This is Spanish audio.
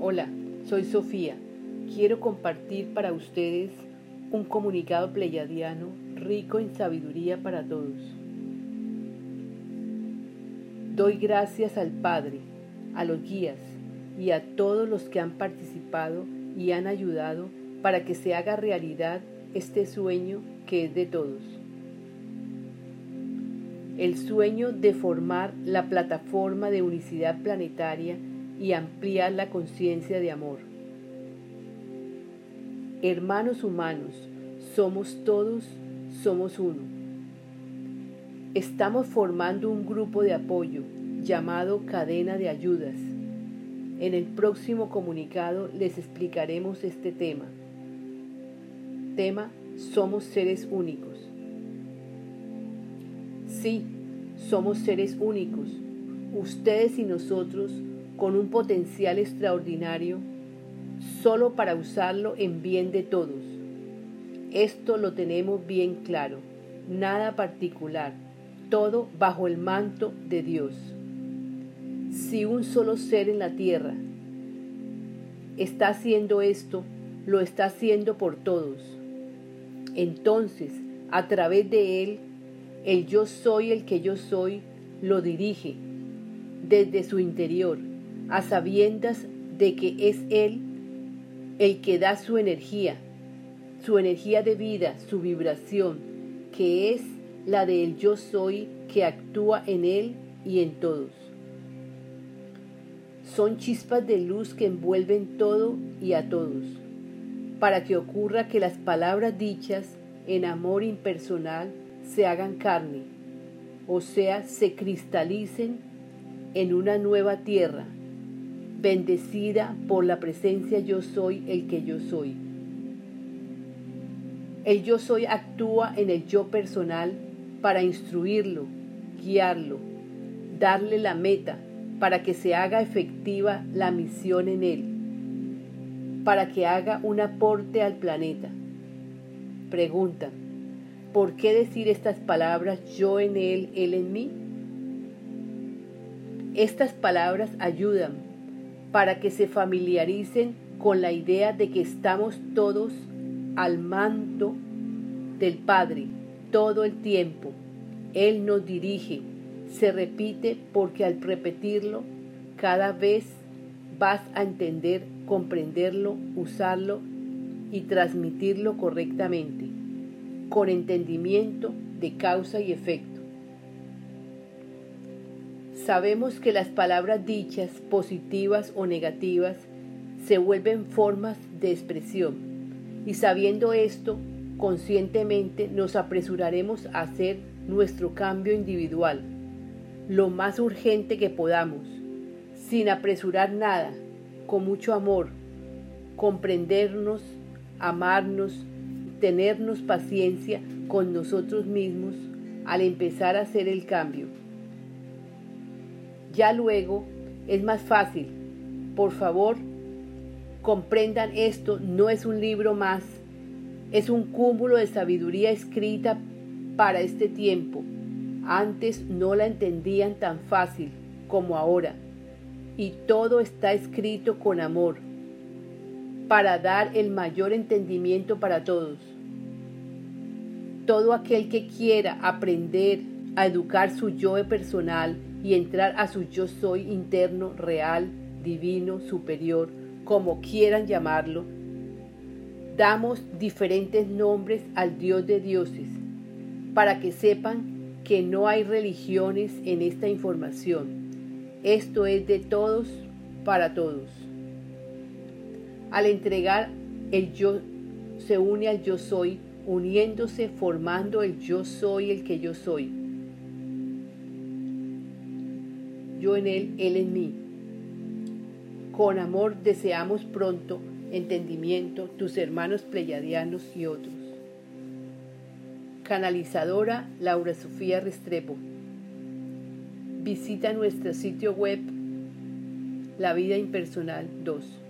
Hola, soy Sofía. Quiero compartir para ustedes un comunicado pleyadiano rico en sabiduría para todos. Doy gracias al Padre, a los guías y a todos los que han participado y han ayudado para que se haga realidad este sueño que es de todos. El sueño de formar la plataforma de unicidad planetaria y ampliar la conciencia de amor. Hermanos humanos, somos todos, somos uno. Estamos formando un grupo de apoyo llamado Cadena de Ayudas. En el próximo comunicado les explicaremos este tema. Tema, somos seres únicos. Sí, somos seres únicos, ustedes y nosotros con un potencial extraordinario solo para usarlo en bien de todos. Esto lo tenemos bien claro, nada particular, todo bajo el manto de Dios. Si un solo ser en la tierra está haciendo esto, lo está haciendo por todos. Entonces, a través de él, el yo soy el que yo soy lo dirige desde su interior a sabiendas de que es Él el que da su energía, su energía de vida, su vibración, que es la del yo soy que actúa en Él y en todos. Son chispas de luz que envuelven todo y a todos, para que ocurra que las palabras dichas en amor impersonal se hagan carne, o sea, se cristalicen en una nueva tierra bendecida por la presencia yo soy el que yo soy. El yo soy actúa en el yo personal para instruirlo, guiarlo, darle la meta para que se haga efectiva la misión en él, para que haga un aporte al planeta. Pregunta, ¿por qué decir estas palabras yo en él, él en mí? Estas palabras ayudan para que se familiaricen con la idea de que estamos todos al mando del Padre todo el tiempo. Él nos dirige, se repite porque al repetirlo cada vez vas a entender, comprenderlo, usarlo y transmitirlo correctamente, con entendimiento de causa y efecto. Sabemos que las palabras dichas, positivas o negativas, se vuelven formas de expresión y sabiendo esto, conscientemente nos apresuraremos a hacer nuestro cambio individual, lo más urgente que podamos, sin apresurar nada, con mucho amor, comprendernos, amarnos, tenernos paciencia con nosotros mismos al empezar a hacer el cambio. Ya luego es más fácil. Por favor, comprendan esto, no es un libro más, es un cúmulo de sabiduría escrita para este tiempo. Antes no la entendían tan fácil como ahora. Y todo está escrito con amor, para dar el mayor entendimiento para todos. Todo aquel que quiera aprender a educar su yo personal y entrar a su yo soy interno, real, divino, superior, como quieran llamarlo, damos diferentes nombres al Dios de dioses, para que sepan que no hay religiones en esta información. Esto es de todos para todos. Al entregar el yo se une al yo soy, uniéndose, formando el yo soy el que yo soy yo en Él, Él en mí. Con amor deseamos pronto entendimiento tus hermanos pleyadianos y otros. Canalizadora Laura Sofía Restrepo. Visita nuestro sitio web La Vida Impersonal 2.